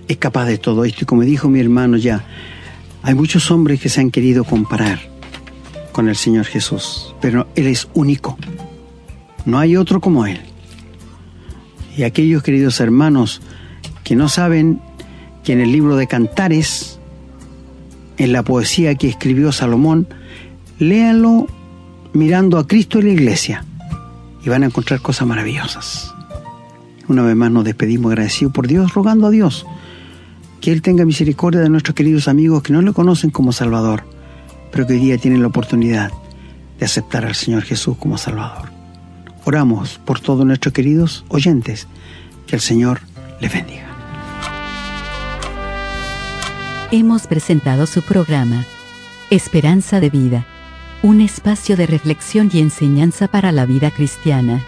es capaz de todo esto. Y como dijo mi hermano ya, hay muchos hombres que se han querido comparar con el Señor Jesús, pero Él es único. No hay otro como Él. Y aquellos queridos hermanos que no saben que en el libro de Cantares, en la poesía que escribió Salomón, léanlo mirando a Cristo y la iglesia y van a encontrar cosas maravillosas. Una vez más nos despedimos agradecidos por Dios, rogando a Dios que Él tenga misericordia de nuestros queridos amigos que no lo conocen como Salvador, pero que hoy día tienen la oportunidad de aceptar al Señor Jesús como Salvador. Oramos por todos nuestros queridos oyentes, que el Señor les bendiga. Hemos presentado su programa, Esperanza de Vida, un espacio de reflexión y enseñanza para la vida cristiana.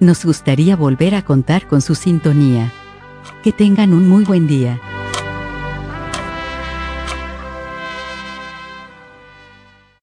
Nos gustaría volver a contar con su sintonía. Que tengan un muy buen día.